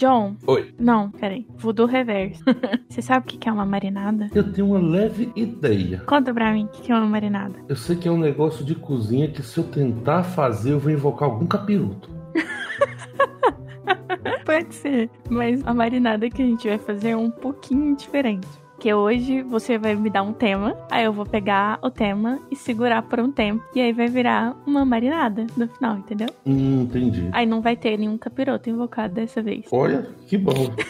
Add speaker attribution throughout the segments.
Speaker 1: John.
Speaker 2: Oi.
Speaker 1: Não, peraí. Voodoo reverso. Você sabe o que é uma marinada?
Speaker 2: Eu tenho uma leve ideia.
Speaker 1: Conta pra mim o que que é uma marinada.
Speaker 2: Eu sei que é um negócio de cozinha que se eu tentar fazer, eu vou invocar algum capiroto.
Speaker 1: Pode ser. Mas a marinada que a gente vai fazer é um pouquinho diferente. Que hoje você vai me dar um tema, aí eu vou pegar o tema e segurar por um tempo. E aí vai virar uma marinada no final, entendeu?
Speaker 2: Hum, entendi.
Speaker 1: Aí não vai ter nenhum capiroto invocado dessa vez.
Speaker 2: Olha, que bom.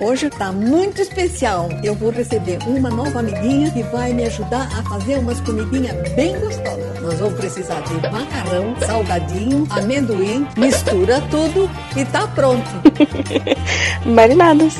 Speaker 3: Hoje tá muito especial. Eu vou receber uma nova amiguinha que vai me ajudar a fazer umas comidinhas bem gostosas. Nós vamos precisar de macarrão, salgadinho, amendoim, mistura tudo e tá pronto.
Speaker 1: Marinadas.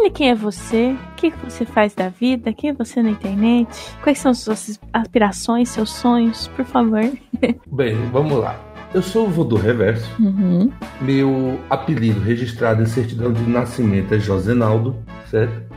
Speaker 1: Fale quem é você, o que você faz da vida, quem é você na internet, quais são suas aspirações, seus sonhos, por favor.
Speaker 2: Bem, vamos lá. Eu sou o Voodoo Reverso.
Speaker 1: Uhum.
Speaker 2: Meu apelido registrado em certidão de nascimento é Josenaldo, certo?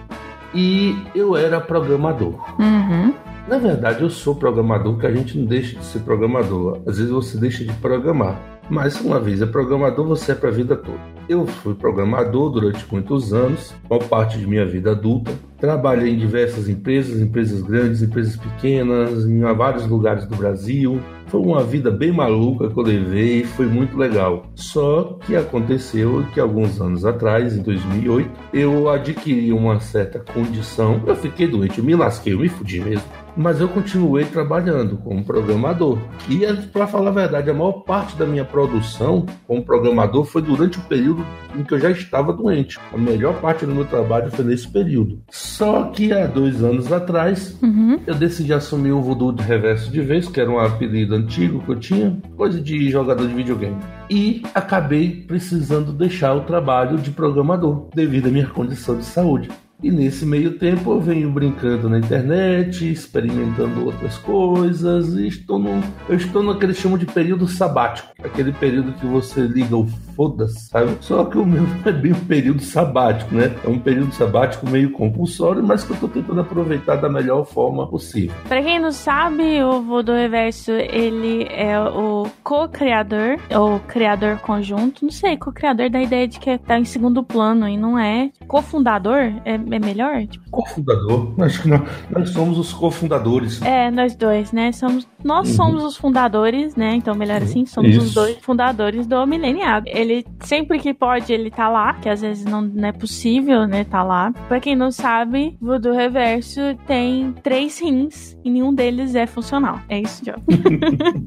Speaker 2: E eu era programador.
Speaker 1: Uhum.
Speaker 2: Na verdade, eu sou programador, porque a gente não deixa de ser programador. Às vezes você deixa de programar. Mas uma vez é programador, você é para a vida toda. Eu fui programador durante muitos anos, uma parte de minha vida adulta. Trabalhei em diversas empresas, empresas grandes, empresas pequenas, em vários lugares do Brasil. Foi uma vida bem maluca que eu levei e foi muito legal. Só que aconteceu que alguns anos atrás, em 2008, eu adquiri uma certa condição. Eu fiquei doente, eu me lasquei, eu me fudi mesmo. Mas eu continuei trabalhando como programador. E, para falar a verdade, a maior parte da minha produção como programador foi durante o período em que eu já estava doente. A melhor parte do meu trabalho foi nesse período. Só que há dois anos atrás,
Speaker 1: Uhum.
Speaker 2: eu decidi assumir o voodoo de reverso de vez, que era um apelido antigo que eu tinha, coisa de jogador de videogame. E acabei precisando deixar o trabalho de programador devido à minha condição de saúde. E nesse meio tempo eu venho brincando na internet, experimentando outras coisas, e estou no, eu estou no que eles chamam de período sabático. Aquele período que você liga o foda-se, sabe? Só que o meu é bem um período sabático, né? É um período sabático meio compulsório, mas que eu estou tentando aproveitar da melhor forma possível.
Speaker 1: Pra quem não sabe, o Voodoo Reverso, ele é o co-criador, ou criador conjunto, não sei, co-criador da ideia de que tá em segundo plano e não é. Cofundador é, é melhor? Tipo,
Speaker 2: Cofundador, acho que nós, nós somos os cofundadores.
Speaker 1: é, nós dois, né? Somos, nós
Speaker 2: Uhum.
Speaker 1: somos os fundadores, né? Então, melhor assim, somos os
Speaker 2: Isso.
Speaker 1: dois fundadores do Mileniado. Ele, sempre que pode, ele tá lá, que às vezes não, não é possível, né? Tá lá. Pra quem não sabe, Voodoo Reverso tem três rins e nenhum deles é funcional. É isso, Joe.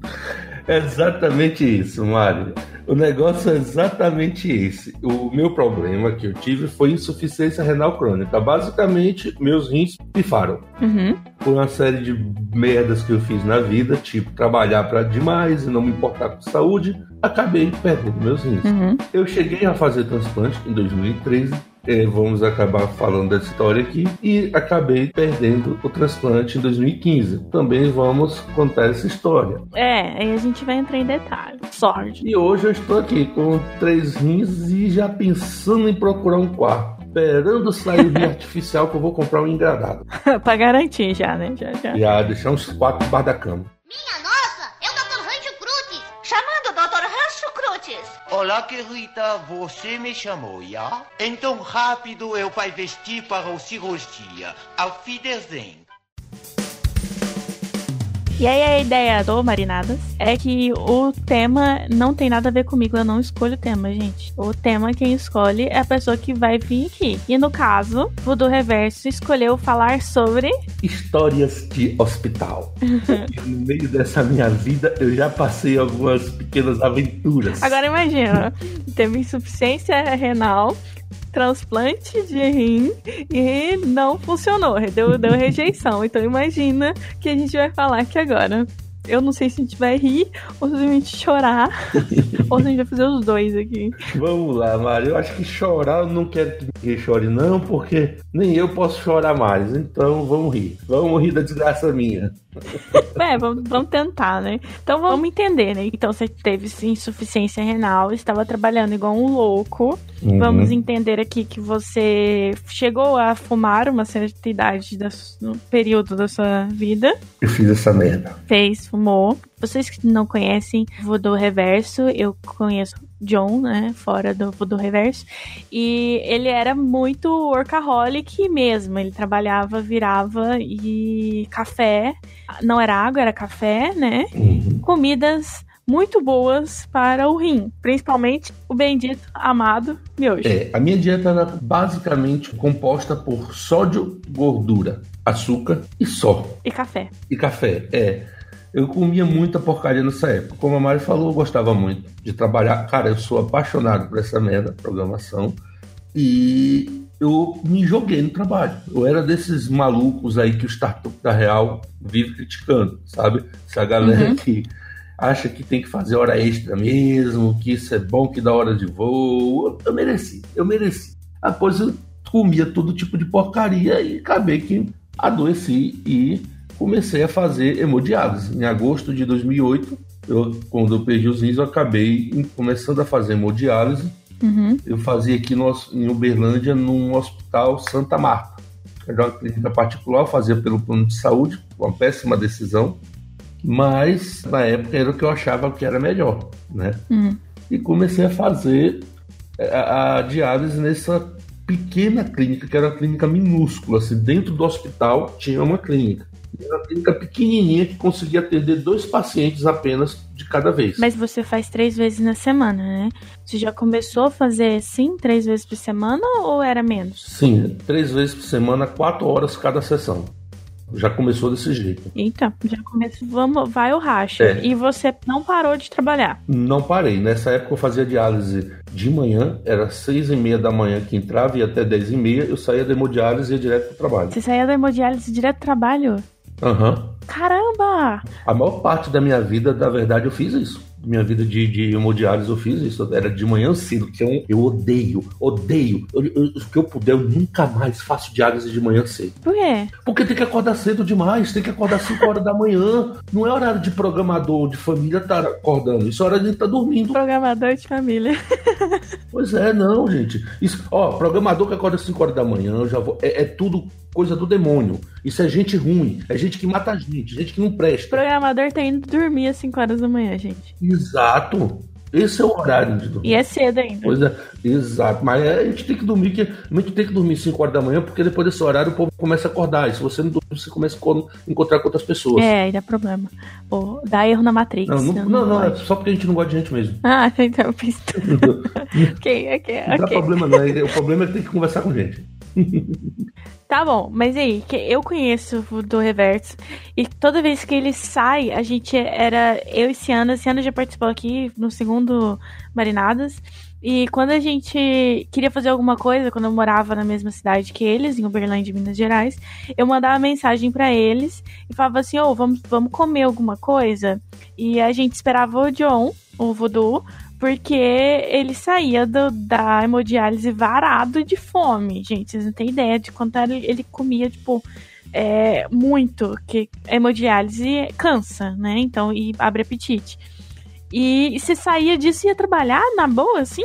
Speaker 2: É exatamente isso, Mário. O negócio é exatamente esse. O meu problema que eu tive foi insuficiência renal crônica. Basicamente, meus rins pifaram.
Speaker 1: Uhum.
Speaker 2: Por uma série de merdas que eu fiz na vida, tipo trabalhar para demais e não me importar com saúde, acabei perdendo meus rins.
Speaker 1: Uhum.
Speaker 2: Eu cheguei a fazer transplante em 2013. Vamos acabar falando dessa história aqui. E acabei perdendo o transplante em 2015. Também vamos contar essa história.
Speaker 1: É, aí a gente vai entrar em detalhes. Sorte.
Speaker 2: E hoje eu estou aqui com três rins e já pensando em procurar um quarto. Esperando sair o rim artificial que eu vou comprar um engradado.
Speaker 1: pra garantir já, né? Já, já.
Speaker 2: Já deixar uns quatro debaixo da cama.
Speaker 4: Minha nossa,
Speaker 5: Olá, querida, você me chamou, já? Então rápido eu vai vestir para o cirurgia. Auf Wiedersehen.
Speaker 1: E aí a ideia do Marinadas é que o tema não tem nada a ver comigo, eu não escolho o tema, gente. O tema quem escolhe é a pessoa que vai vir aqui. E no caso, o do Reverso escolheu falar sobre
Speaker 2: Histórias de hospital. no meio dessa minha vida eu já passei algumas pequenas aventuras.
Speaker 1: Agora imagina, teve insuficiência renal, transplante de rim e não funcionou, deu, deu rejeição. Então imagina que a gente vai falar aqui agora. Eu não sei se a gente vai rir ou se a gente chorar ou se a gente vai fazer os dois aqui.
Speaker 2: Vamos lá, Mário. Eu acho que chorar eu não quero que ninguém chore, não, porque nem eu posso chorar mais. Então vamos rir. Vamos rir da desgraça minha.
Speaker 1: É, vamos, vamos tentar, né? Então vamos entender, né? Então você teve insuficiência renal, estava trabalhando igual um louco.
Speaker 2: Uhum.
Speaker 1: Vamos entender aqui que você chegou a fumar uma certa idade da, no período da sua vida.
Speaker 2: Eu fiz essa merda.
Speaker 1: Fez, Vocês que não conhecem Voodoo Reverso, eu conheço John, né, fora do Voodoo Reverso, e ele era muito workaholic mesmo. Ele trabalhava, virava e café, não era água, era café, né?
Speaker 2: Uhum.
Speaker 1: Comidas muito boas para o rim, principalmente o bendito amado miojo.
Speaker 2: É, a minha dieta era basicamente composta por sódio, gordura, açúcar e só.
Speaker 1: E café.
Speaker 2: E café, é. Eu comia muita porcaria nessa época. Como a Mari falou, eu gostava muito de trabalhar. Cara, eu sou apaixonado por essa merda, programação. E eu me joguei no trabalho. Eu era desses malucos aí que o startup da Real vive criticando, sabe? Essa galera
Speaker 1: Uhum.
Speaker 2: que acha que tem que fazer hora extra mesmo, que isso é bom, que dá hora de voo. Eu mereci, eu mereci. Depois eu comia todo tipo de porcaria e acabei que adoeci e comecei a fazer hemodiálise. Em agosto de 2008, eu, quando eu perdi os rins, eu acabei começando a fazer hemodiálise.
Speaker 1: Uhum.
Speaker 2: Eu fazia aqui no, em Uberlândia, num hospital Santa Marta. Era uma clínica particular, fazia pelo plano de saúde, uma péssima decisão, mas na época era o que eu achava que era melhor, né?
Speaker 1: Uhum.
Speaker 2: E comecei a fazer a, a diálise nessa pequena clínica, que era uma clínica minúscula, assim, dentro do hospital tinha uma clínica. Era uma clínica pequenininha que conseguia atender dois pacientes apenas de cada vez.
Speaker 1: Mas você faz três vezes na semana, né? Você já começou a fazer sim, três vezes por semana ou era menos?
Speaker 2: Sim, três vezes por semana, quatro horas cada sessão. Já começou desse jeito.
Speaker 1: Eita, já começou. Vamos, vai o racha.
Speaker 2: É.
Speaker 1: E você não parou de trabalhar.
Speaker 2: Não parei. Nessa época eu fazia diálise de manhã, era seis e meia da manhã que entrava e até dez e meia eu saía da hemodiálise e ia direto pro trabalho.
Speaker 1: Você saía da hemodiálise direto do trabalho?
Speaker 2: Aham.
Speaker 1: Caramba!
Speaker 2: A maior parte da minha vida, na verdade, eu fiz isso. Minha vida de, de hemodiálise eu fiz isso. Era de manhã cedo, que eu, eu odeio, odeio. Eu, eu, o que eu puder, eu nunca mais faço diálise de manhã cedo.
Speaker 1: Por quê?
Speaker 2: Porque tem que acordar cedo demais, tem que acordar 5 horas da manhã. Não é horário de programador, de família estar acordando. Isso é hora de estar dormindo.
Speaker 1: Programador de família.
Speaker 2: Pois é, não, gente. Isso, ó, programador que acorda às 5 horas da manhã, eu já vou. É, é tudo coisa do demônio. Isso é gente ruim, é gente que mata a gente, gente que não
Speaker 1: O
Speaker 2: presta.
Speaker 1: programador tá indo dormir às 5 horas da manhã, gente.
Speaker 2: Exato. Esse é o horário de dormir.
Speaker 1: E é cedo ainda.
Speaker 2: Pois é, exato. Mas a gente tem que dormir, que a gente tem que dormir 5 horas da manhã, porque depois desse horário o povo começa a acordar. E se você não dormir, você começa a co- encontrar com outras pessoas.
Speaker 1: É, aí dá problema. Ou dá erro na Matrix.
Speaker 2: Não, não,
Speaker 1: né?
Speaker 2: não, não, é só porque a gente não gosta de gente mesmo.
Speaker 1: Ah, então eu fiz tudo. ok, ok,
Speaker 2: Não dá
Speaker 1: ok.
Speaker 2: problema, não. O problema é que tem que conversar com gente.
Speaker 1: Tá bom, mas aí, que eu conheço o do Reverso e toda vez que ele sai, a gente era eu e Ciana, Ciana já participou aqui no segundo Marinadas. E quando a gente queria fazer alguma coisa, quando eu morava na mesma cidade que eles, em Uberlândia, Minas Gerais, eu mandava mensagem pra eles e falava assim: "Ô, vamos, vamos comer alguma coisa?" E a gente esperava o John, o Voodoo, porque ele saía do- da hemodiálise varado de fome. Gente, vocês não têm ideia de quanto ele, ele comia, tipo, é, muito. Que hemodiálise cansa, né? Então, e abre apetite. E, e você saía disso e ia trabalhar na boa, assim?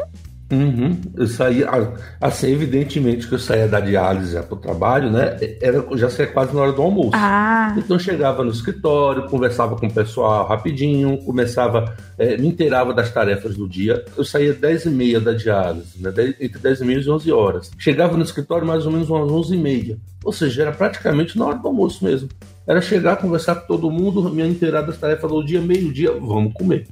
Speaker 2: Uhum. Eu saía, ah, assim, evidentemente que eu saía da diálise para o trabalho, né? Era, já saía quase na hora do almoço.
Speaker 1: Ah,
Speaker 2: Então eu chegava no escritório, conversava com o pessoal rapidinho, começava, eh, me inteirava das tarefas do dia. Eu saía 10 e meia da diálise, né? Entre 10 e meia e 11 horas. Chegava no escritório mais ou menos umas 11 e meia. Ou seja, era praticamente na hora do almoço mesmo. Era chegar, conversar com todo mundo, me inteirar das tarefas do dia, meio-dia, vamos comer.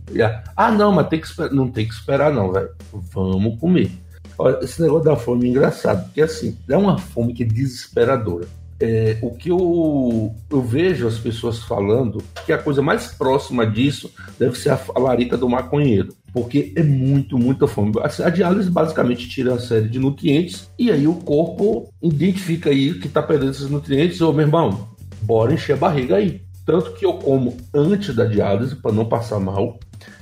Speaker 2: Ah, não, mas tem que esperar. Não tem que esperar, não, velho. Vamos comer. Olha, esse negócio da fome é engraçado, porque assim, é uma fome que é desesperadora. É, o que eu, eu vejo as pessoas falando que a coisa mais próxima disso deve ser a, a larica do maconheiro. Porque é muito, muita fome. A, a diálise basicamente tira uma série de nutrientes e aí o corpo identifica aí que está perdendo esses nutrientes. Ô, meu irmão, bora encher a barriga aí. Tanto que eu como antes da diálise para não passar mal.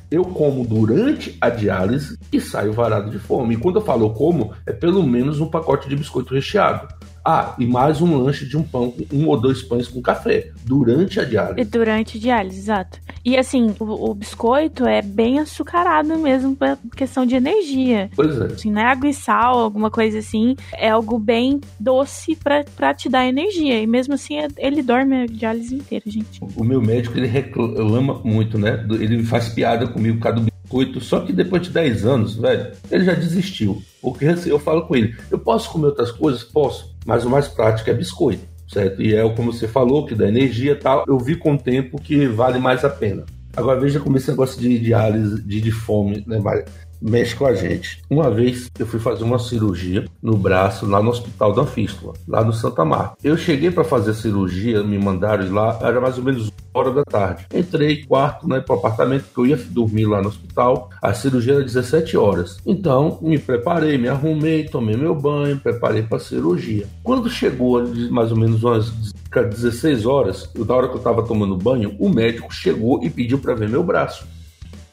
Speaker 2: Eu como durante a diálise e saio varado de fome. E quando eu falo como, é pelo menos um pacote de biscoito recheado. Ah, e mais um lanche de um pão, um ou dois pães com café, durante a diálise.
Speaker 1: Durante a diálise, exato. E assim, o, o biscoito é bem açucarado mesmo, pra questão de energia.
Speaker 2: Pois é.
Speaker 1: Assim, não é água e sal, alguma coisa assim. É algo bem doce pra, pra te dar energia. E mesmo assim, é- ele dorme a diálise inteira, gente.
Speaker 2: O meu médico, ele reclama muito, né? Ele faz piada comigo por causa do biscoito, só que depois de 10 anos, velho, ele já desistiu. Porque assim, eu falo com ele, eu posso comer outras coisas? Posso, mas o mais prático é biscoito, certo? E é como você falou, que dá energia e tal, eu vi com o tempo que vale mais a pena. Agora veja como esse negócio de diálise, de, de fome, né, Mário? Mexe com a gente. Uma vez eu fui fazer uma cirurgia no braço lá no Hospital da Fístula, lá no Santa Marta. Eu cheguei para fazer a cirurgia, me mandaram lá, era mais ou menos hora da tarde. Entrei quarto, né, pro apartamento que eu ia dormir lá no hospital. A cirurgia era 17 horas. Então, me preparei, me arrumei, tomei meu banho, preparei para a cirurgia. Quando chegou mais ou menos umas 16 horas, da hora que eu estava tomando banho, o médico chegou e pediu para ver meu braço.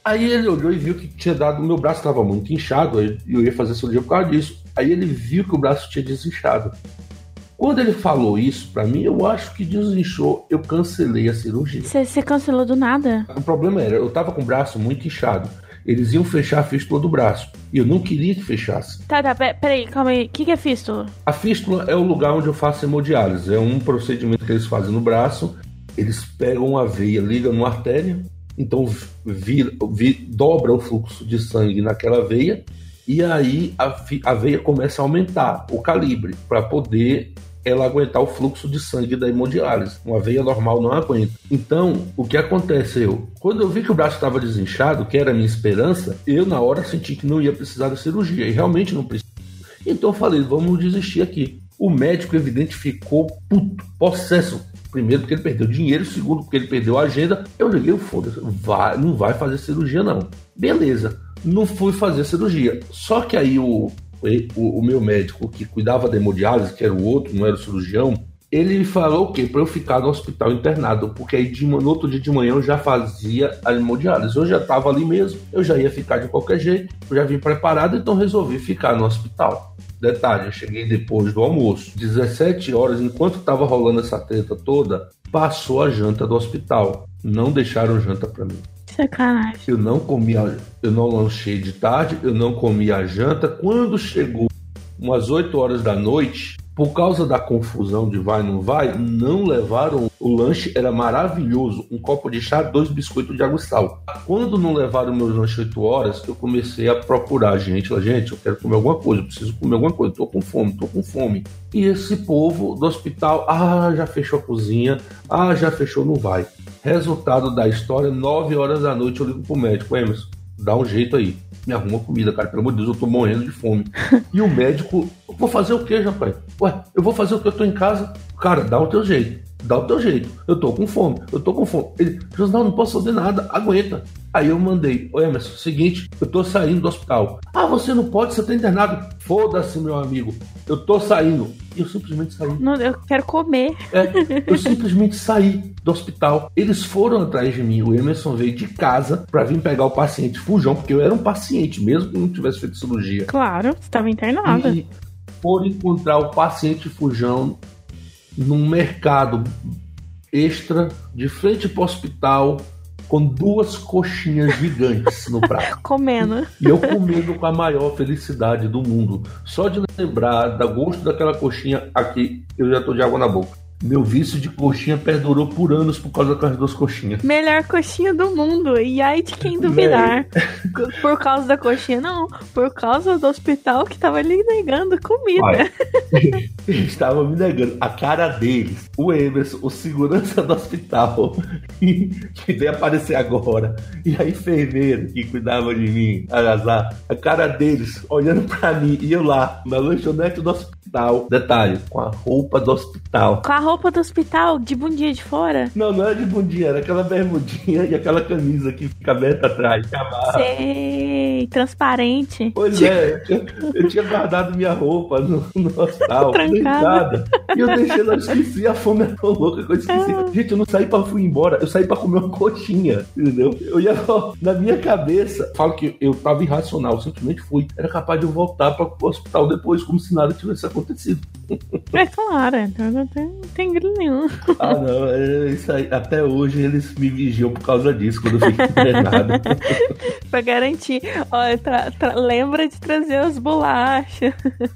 Speaker 2: Aí ele olhou e viu que tinha dado. O meu braço estava muito inchado, e eu ia fazer cirurgia por causa disso. Aí ele viu que o braço tinha desinchado. Quando ele falou isso pra mim, eu acho que desinchou, eu cancelei a cirurgia.
Speaker 1: Você cancelou do nada?
Speaker 2: O problema era, eu tava com o braço muito inchado. Eles iam fechar a fístula do braço. E eu não queria que fechasse.
Speaker 1: Tá, tá, pe- peraí, calma aí. O que, que é fístula?
Speaker 2: A fístula é o lugar onde eu faço hemodiálise. É um procedimento que eles fazem no braço. Eles pegam uma veia, ligam numa artéria, então dobra o fluxo de sangue naquela veia, e aí a, a veia começa a aumentar o calibre para poder ela aguentar o fluxo de sangue da hemodiálise. Uma veia normal não aguenta. Então, o que aconteceu? Quando eu vi que o braço estava desinchado, que era a minha esperança, eu na hora senti que não ia precisar da cirurgia, e realmente não precisava. Então eu falei, vamos desistir aqui. O médico, evidente, ficou puto, possesso. Primeiro, porque ele perdeu dinheiro. Segundo, porque ele perdeu a agenda. Eu liguei foda-se. Vai, não vai fazer cirurgia, não. Beleza. Não fui fazer cirurgia. Só que aí o, o, o meu médico que cuidava da hemodiálise, que era o outro, não era o cirurgião, ele falou o quê? Para eu ficar no hospital internado, porque aí de, no outro dia de manhã eu já fazia a hemodiálise. Eu já estava ali mesmo, eu já ia ficar de qualquer jeito, eu já vim preparado, então resolvi ficar no hospital. Detalhe, eu cheguei depois do almoço, 17 horas, enquanto estava rolando essa treta toda, passou a janta do hospital. Não deixaram janta para mim.
Speaker 1: Sacanagem.
Speaker 2: Eu não comi, a- eu não lanchei de tarde, eu não comi a janta. Quando chegou umas 8 horas da noite, por causa da confusão de vai não vai, não levaram o lanche, era maravilhoso, um copo de chá, dois biscoitos de água sal. Quando não levaram meus lanches 8 horas, eu comecei a procurar gente, gente, eu quero comer alguma coisa, eu preciso comer alguma coisa, tô com fome, tô com fome. E esse povo do hospital, ah, já fechou a cozinha, ah, já fechou, não vai. Resultado da história, 9 horas da noite eu ligo pro médico, Emerson, dá um jeito aí. Me arruma comida, cara. Pelo amor de Deus, eu tô morrendo de fome. E o médico, vou fazer o quê, rapaz? Ué, eu vou fazer o que? Eu tô em casa. Cara, dá o teu jeito. Dá o teu jeito. Eu tô com fome. Eu tô com fome. Ele, Josnal, não posso fazer nada. Aguenta. Aí eu mandei, ô Emerson, seguinte, eu tô saindo do hospital. Ah, você não pode, você tá internado. Foda-se, meu amigo. Eu tô saindo. E eu simplesmente saí.
Speaker 1: Não, eu quero comer.
Speaker 2: É, eu simplesmente saí do hospital. Eles foram atrás de mim. O Emerson veio de casa pra vir pegar o paciente fujão, porque eu era um paciente, mesmo que não tivesse feito cirurgia.
Speaker 1: Claro, você tava internada.
Speaker 2: E foram encontrar o paciente fujão num mercado extra, de frente pro hospital, com duas coxinhas gigantes no prato.
Speaker 1: Comendo.
Speaker 2: E eu comendo com a maior felicidade do mundo. Só de lembrar do gosto daquela coxinha aqui, eu já tô de água na boca. Meu vício de coxinha perdurou por anos por causa daquelas duas coxinhas.
Speaker 1: Melhor coxinha do mundo. E aí de quem duvidar? Por causa da coxinha, não. Por causa do hospital que tava lhe negando comida.
Speaker 2: Estavam me negando. A cara deles, o Emerson, o segurança do hospital, que veio aparecer agora, e a enfermeira que cuidava de mim, azar, a cara deles olhando pra mim, e eu lá, na lanchonete do hospital. Detalhe, com a roupa do hospital.
Speaker 1: Com a roupa do hospital, de bundinha de fora.
Speaker 2: Não, não era de bundinha, era aquela bermudinha e aquela camisa que fica aberta atrás, que amarra.
Speaker 1: Sei, transparente.
Speaker 2: Pois é, eu tinha, eu tinha guardado minha roupa no, no hospital,
Speaker 1: Trancada.
Speaker 2: E eu deixei lá, eu esqueci, a fome é tão louca que eu esqueci.
Speaker 1: Ah.
Speaker 2: Gente, eu não saí pra fui embora, eu saí pra comer uma coxinha, entendeu? Eu ia, na minha cabeça, falo que eu tava irracional, simplesmente fui. Era capaz de eu voltar para o hospital depois, como se nada tivesse acontecido. Acontecido.
Speaker 1: É claro, então não tem, não tem grilo nenhum.
Speaker 2: Ah, não, é isso aí. Até hoje eles me vigiam por causa disso, quando eu fico internado.
Speaker 1: pra garantir. Olha, tra- tra- lembra de trazer as bolachas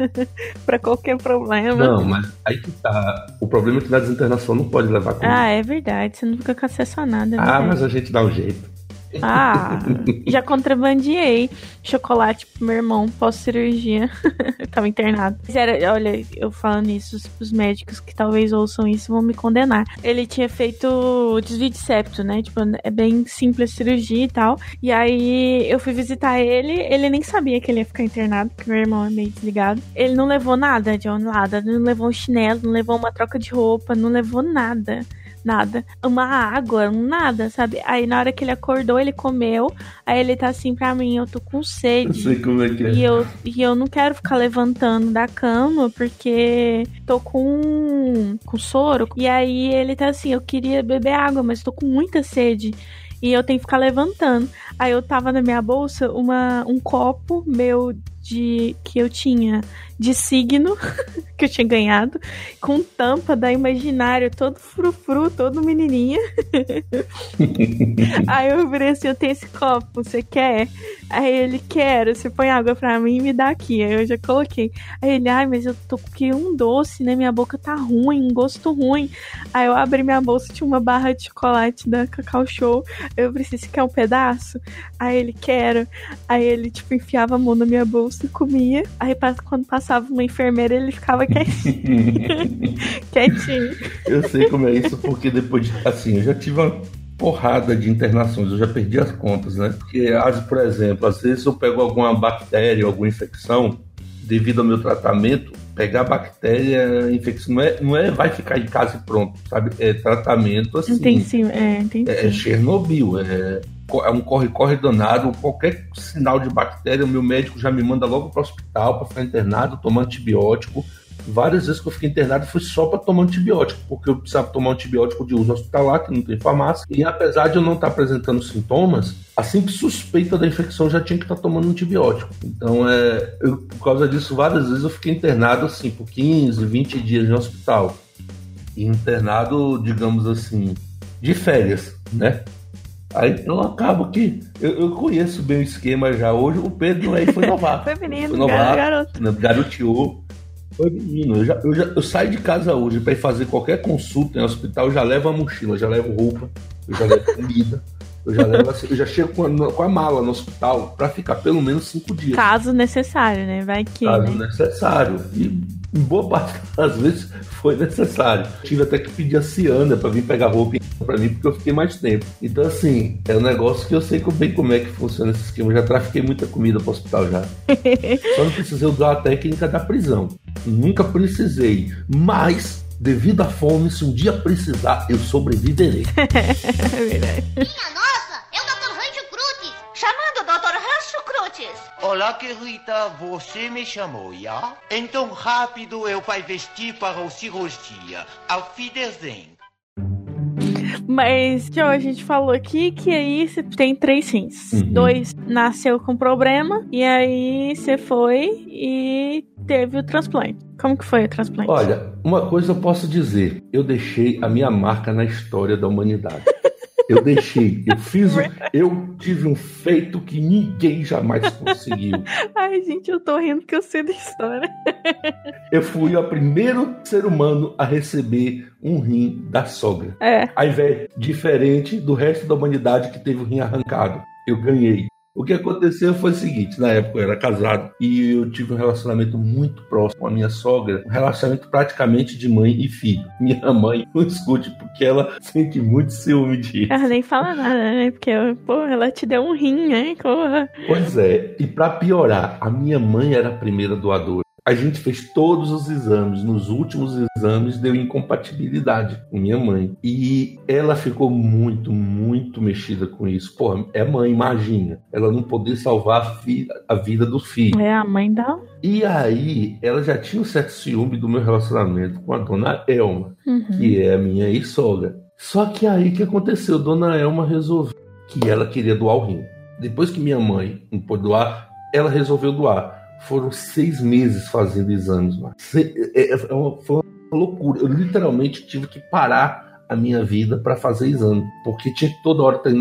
Speaker 1: pra qualquer problema.
Speaker 2: Não, mas aí que tá. O problema é que na desinternação não pode levar comida.
Speaker 1: Ah, é verdade. Você não fica com acesso a nada. é
Speaker 2: Ah, mas a gente dá um jeito.
Speaker 1: Ah, já contrabandeei chocolate pro meu irmão pós-cirurgia. Tava internado. Era, olha, eu falando isso, os, os médicos que talvez ouçam isso vão me condenar. Ele tinha feito desvio de septo, né? Tipo, é bem simples cirurgia e tal. E aí eu fui visitar ele, ele nem sabia que ele ia ficar internado, porque meu irmão é meio desligado. Ele não levou nada, John, nada. Não levou um chinelo, não levou uma troca de roupa, não levou nada nada. Uma água, nada, sabe? Aí na hora que ele acordou, ele comeu. Aí ele tá assim pra mim, eu tô com
Speaker 2: Eu
Speaker 1: sede.
Speaker 2: sei como é que é.
Speaker 1: E eu, e eu não quero ficar levantando da cama porque tô com, com soro. E aí ele tá assim, eu queria beber água, mas tô com muita sede. E eu tenho que ficar levantando. Aí eu tava na minha bolsa uma, um copo meu de que eu tinha de signo que eu tinha ganhado com tampa da imaginário todo frufru, todo menininha. Aí eu virei assim, eu tenho esse copo, você quer? Aí ele, quero, você põe água pra mim e me dá aqui. Aí eu já coloquei. Aí ele, ai, mas eu tô com um doce, né? Minha boca tá ruim, um gosto ruim. Aí eu abri minha bolsa, tinha uma barra de chocolate da Cacau Show. Eu preciso, quer um pedaço? Aí ele, quero. Aí ele, tipo, enfiava a mão na minha bolsa e comia. Aí quando passava uma enfermeira, ele ficava quietinho. quietinho.
Speaker 2: Eu sei como é isso, porque depois de. Assim, eu já tive uma porrada de internações, eu já perdi as contas, né? Porque, por exemplo, às vezes eu pego alguma bactéria, alguma infecção, devido ao meu tratamento, pegar bactéria, infecção, não é, não é vai ficar em casa e pronto, sabe? É tratamento assim.
Speaker 1: Intensivo, é, intensivo.
Speaker 2: É Chernobyl, é, é um corre-corre danado. Qualquer sinal de bactéria, o meu médico já me manda logo para o hospital para ficar internado, tomar antibiótico. Várias vezes que eu fiquei internado foi só para tomar antibiótico, porque eu precisava tomar antibiótico de uso hospitalar, que não tem farmácia. E apesar de eu não estar apresentando sintomas, a simples suspeita da infecção já tinha que estar tomando antibiótico. Então, é, eu, por causa disso, várias vezes eu fiquei internado assim, por 15, 20 dias no hospital. E internado, digamos assim, de férias, né? Aí eu acabo que eu, eu conheço bem o esquema já. Hoje o Pedro aí foi novato.
Speaker 1: Foi menino,
Speaker 2: Foi novato,
Speaker 1: garoto.
Speaker 2: né, garoteou. Foi menino. Eu, já, eu, já, eu saio de casa hoje para ir fazer qualquer consulta em hospital, eu já levo a mochila, já levo roupa, eu já levo comida. Eu já, levo, eu já chego com a, com a mala no hospital para ficar pelo menos cinco dias
Speaker 1: Caso necessário, né? Vai que,
Speaker 2: caso
Speaker 1: né?
Speaker 2: necessário. E em boa parte das vezes foi necessário. Tive até que pedir a Ciana para vir pegar roupa para mim, porque eu fiquei mais tempo. Então, assim, é um negócio que eu sei bem como é que funciona esse esquema. Eu já trafiquei muita comida para o hospital já. Só não precisei usar a técnica da prisão. Nunca precisei. Mas, devido à fome, se um dia precisar, eu sobreviverei.
Speaker 1: É verdade.
Speaker 5: Olá, querida, você me chamou, já? Então rápido eu vai vestir para o cirurgia. Auf Wiedersehen.
Speaker 1: Mas, Joe, a gente falou aqui que aí você tem três rins.
Speaker 2: Uhum.
Speaker 1: Dois nasceu com problema, e aí você foi e teve o transplante. Como que foi o transplante?
Speaker 2: Olha, uma coisa eu posso dizer: eu deixei a minha marca na história da humanidade. Eu deixei, eu fiz, eu tive um feito que ninguém jamais conseguiu.
Speaker 1: Ai, gente, eu tô rindo que eu sei da história.
Speaker 2: Eu fui o primeiro ser humano a receber um rim da sogra.
Speaker 1: É.
Speaker 2: Ao invés diferente do resto da humanidade que teve o rim arrancado. Eu ganhei. O que aconteceu foi o seguinte: na época eu era casado e eu tive um relacionamento muito próximo com a minha sogra, um relacionamento praticamente de mãe e filho. Minha mãe não escute, porque ela sente muito ciúme disso.
Speaker 1: Ela nem fala nada, né? Porque, pô, ela te deu um rim, né? Porra.
Speaker 2: Pois é, e para piorar, a minha mãe era a primeira doadora. A gente fez todos os exames. Nos últimos exames deu incompatibilidade com minha mãe. E ela ficou muito, muito mexida com isso. Porra, é mãe, imagina. Ela não poder salvar a, fi- a vida do filho.
Speaker 1: É a mãe da.
Speaker 2: E aí, ela já tinha um certo ciúme do meu relacionamento com a dona Elma
Speaker 1: Uhum.
Speaker 2: que é a minha ex-sogra. Só que aí que aconteceu? Dona Elma resolveu que ela queria doar o rim. Depois que minha mãe não pôde doar, ela resolveu doar. Foram seis meses fazendo exames, mano. É, é uma, foi uma loucura. Eu literalmente tive que parar a minha vida para fazer exame, porque tinha que toda hora ter,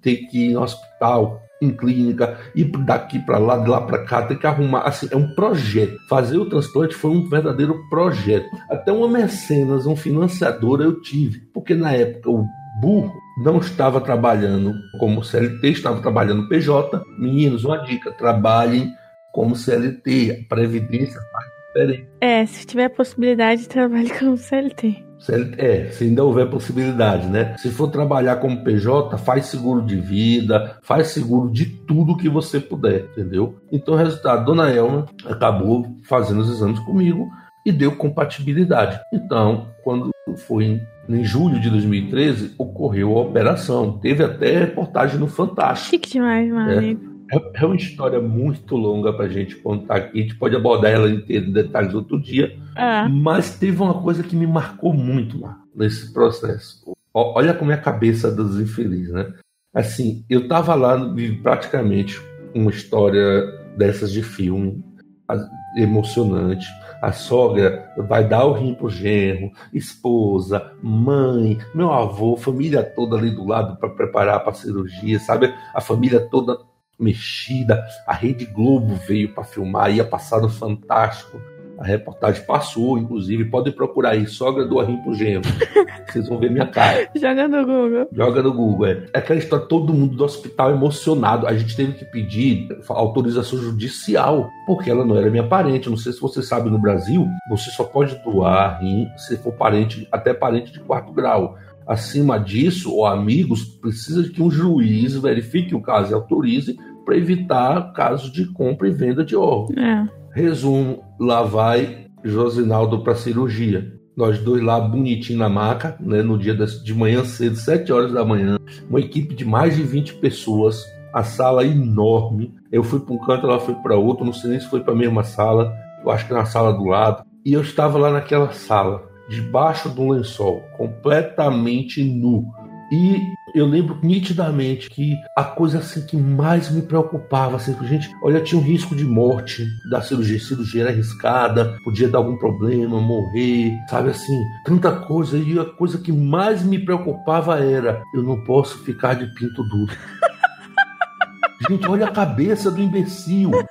Speaker 2: ter que ir no hospital, em clínica, ir daqui para lá, de lá para cá, ter que arrumar. Assim, é um projeto. Fazer o transplante foi um verdadeiro projeto. Até uma mecenas, um financiador eu tive, porque na época o burro não estava trabalhando como CLT, estava trabalhando PJ. Meninos, uma dica: trabalhem como CLT. A previdência faz diferente.
Speaker 1: É, se tiver possibilidade, trabalhe como CLT.
Speaker 2: É, se ainda houver possibilidade, né? Se for trabalhar como PJ, faz seguro de vida, faz seguro de tudo que você puder, entendeu? Então, resultado, Dona Elma acabou fazendo os exames comigo e deu compatibilidade. Então, quando foi em, em julho de 2013, ocorreu a operação. Teve até reportagem no Fantástico.
Speaker 1: Chique demais, mano.
Speaker 2: É. É, é uma história muito longa pra gente contar aqui. A gente pode abordar ela inteira em detalhes outro dia. É. Mas teve uma coisa que me marcou muito lá nesse processo. Olha como é a cabeça dos infelizes, né? Assim, eu tava lá praticamente uma história dessas de filme emocionante. A sogra vai dar o rim pro genro, esposa, mãe, meu avô, família toda ali do lado para preparar para cirurgia, sabe? A família toda mexida. A Rede Globo veio para filmar, ia passar no Fantástico. A reportagem passou, inclusive. Podem procurar aí, sogra do Arrim pro Genro. Vocês vão ver minha cara.
Speaker 1: Joga no Google.
Speaker 2: Joga no Google, é. É aquela história, todo mundo do hospital emocionado. A gente teve que pedir autorização judicial, porque ela não era minha parente. Não sei se você sabe, no Brasil, você só pode doar rim se for parente, até parente de quarto grau. Acima disso, ou amigos, precisa de que um juiz verifique o caso e autorize para evitar casos de compra e venda de órgãos. É. Resumo: lá vai Josinaldo para cirurgia. Nós dois lá bonitinho na maca, né, no dia de manhã cedo, 7 horas da manhã, uma equipe de mais de 20 pessoas, a sala enorme. Eu fui para um canto, ela foi para outro, não sei nem se foi para a mesma sala, eu acho que na sala do lado. E eu estava lá naquela sala debaixo de um lençol, completamente nu. E eu lembro nitidamente que a coisa assim que mais me preocupava, assim, que gente, olha, tinha um risco de morte da cirurgia, cirurgia era arriscada, podia dar algum problema, morrer, sabe assim, tanta coisa. E a coisa que mais me preocupava era, eu não posso ficar de pinto duro. Gente, olha a cabeça do imbecil.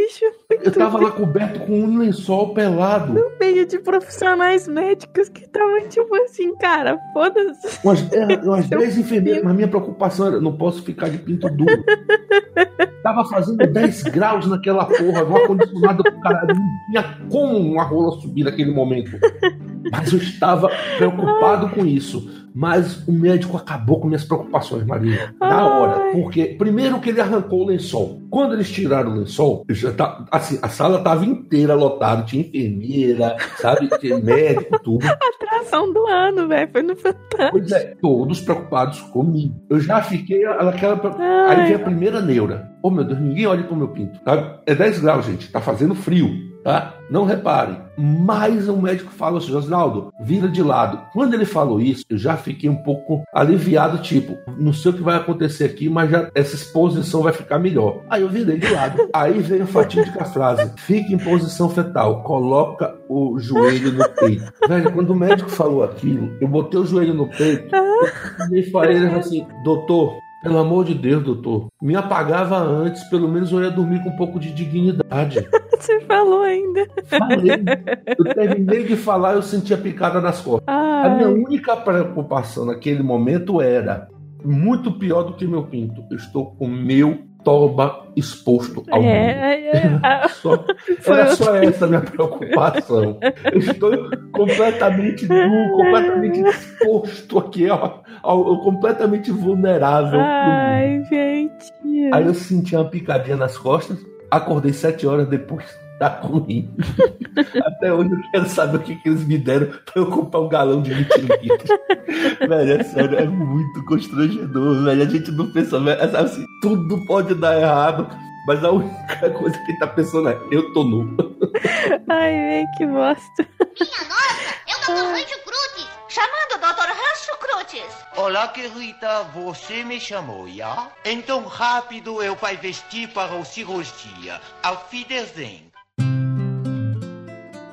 Speaker 1: bicho.
Speaker 2: Eu tava lá coberto com um lençol pelado.
Speaker 1: No meio de profissionais médicos que estavam tipo assim, cara, foda-se.
Speaker 2: Umas, é, umas 10 enfermeiras, mas minha preocupação era, não posso ficar de pinto duro. tava fazendo 10 graus naquela porra, no ar-condicionado pro caralho. Não tinha como uma rola subir naquele momento. Mas eu estava preocupado com isso. Mas o médico acabou com minhas preocupações, Maria. Na hora. Porque, primeiro que ele arrancou o lençol. Quando eles tiraram o lençol, já tá, assim, a sala estava inteira lotada. Tinha enfermeira, sabe? Tinha médico, tudo.
Speaker 1: Atração do ano, velho. Foi no Fantástico.
Speaker 2: Pois é, todos preocupados comigo. Eu já fiquei aquela. Aí vem a primeira neura. Oh, meu Deus, ninguém olha pro meu pinto. Tá? É 10 graus, gente. Tá fazendo frio tá? Não reparem. Mas o médico fala assim, Osnaldo, vira de lado. Quando ele falou isso, eu já fiquei um pouco aliviado, tipo, não sei o que vai acontecer aqui, mas já essa exposição vai ficar melhor. Aí eu virei de lado. Aí veio a fatídica frase: fique em posição fetal, coloca o joelho no peito. Velho, quando o médico falou aquilo, eu botei o joelho no peito e falei assim, doutor, pelo amor de Deus, doutor, me apagava antes, pelo menos eu ia dormir com um pouco de dignidade.
Speaker 1: Você falou ainda.
Speaker 2: Falei. Eu terminei de falar, eu senti a picada nas costas. Ai. A minha única preocupação naquele momento era muito pior do que meu pinto. Eu estou com meu toba exposto ao é, mundo. É, é, só, era só essa a minha preocupação. Eu estou completamente nu, completamente exposto aqui, ó, ao, completamente vulnerável.
Speaker 1: Ai, gente.
Speaker 2: Aí eu senti uma picadinha nas costas, acordei sete horas depois tá ruim. Até hoje eu quero saber o que, que eles me deram pra eu comprar um galão de 20 litros. velho, é sério, é muito constrangedor, velho. A gente não pensa, velho, é assim, tudo pode dar errado. Mas a única coisa que tá pensando é, eu tô nu.
Speaker 1: Ai, velho, que bosta.
Speaker 4: Minha nossa, eu tô com Rancho Cruzes.
Speaker 6: Chamando o Dr. Rancho Crutes.
Speaker 5: Olá, querida, você me chamou, já? Então rápido eu vai vestir para a cirurgia. Auf Wiedersehen.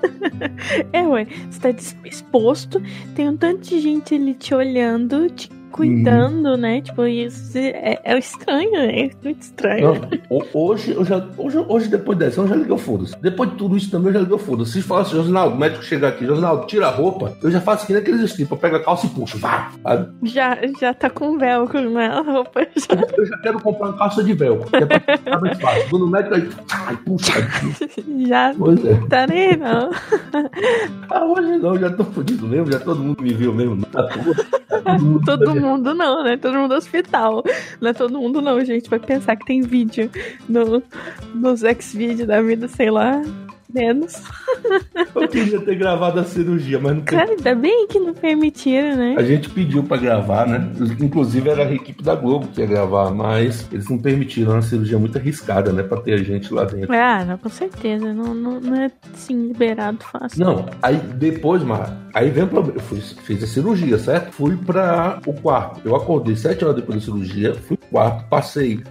Speaker 1: É, ué, você tá exposto, tem um tanto de gente ali te olhando, te cuidando,
Speaker 2: Uhum.
Speaker 1: né? Tipo, isso é, é estranho, é muito estranho.
Speaker 2: Não, ho- hoje, eu já, hoje, hoje, depois dessa, eu já liguei o foda-se. Depois de tudo isso também, eu já liguei o foda-se. Se falasse, Josinaldo, o médico chega aqui, Josinaldo, tira a roupa, eu já faço que nem aqueles stripper, eu pego a calça e puxo, vá, sabe?
Speaker 1: Já, já tá com velcro, né? A roupa já.
Speaker 2: Eu já quero comprar uma calça de velcro, que é pra mais fácil. Vou no médico aí, ai, puxa.
Speaker 1: Já
Speaker 2: Pois é.
Speaker 1: tá nem não.
Speaker 2: Ah, hoje não, já tô fudido mesmo, já todo mundo me viu mesmo. Tá tá todo mundo
Speaker 1: Todo mundo não, né? Todo mundo hospital. Não é todo mundo não, gente. Vai pensar que tem vídeo no, nos X-Video da vida, sei lá. Menos.
Speaker 2: Eu queria ter gravado a cirurgia, mas não tem.
Speaker 1: Cara, ainda bem que não permitiram, né?
Speaker 2: A gente pediu pra gravar, né? Inclusive era a equipe da Globo que ia gravar, mas eles não permitiram uma cirurgia muito arriscada, né? Pra ter a gente lá dentro.
Speaker 1: Ah, não, com certeza. Não, não, não é assim, liberado fácil.
Speaker 2: Não, aí depois, Mar, aí vem o problema. Eu fui, fiz a cirurgia, certo? Fui pra o quarto. Eu acordei sete horas depois da cirurgia, fui pro quarto, passei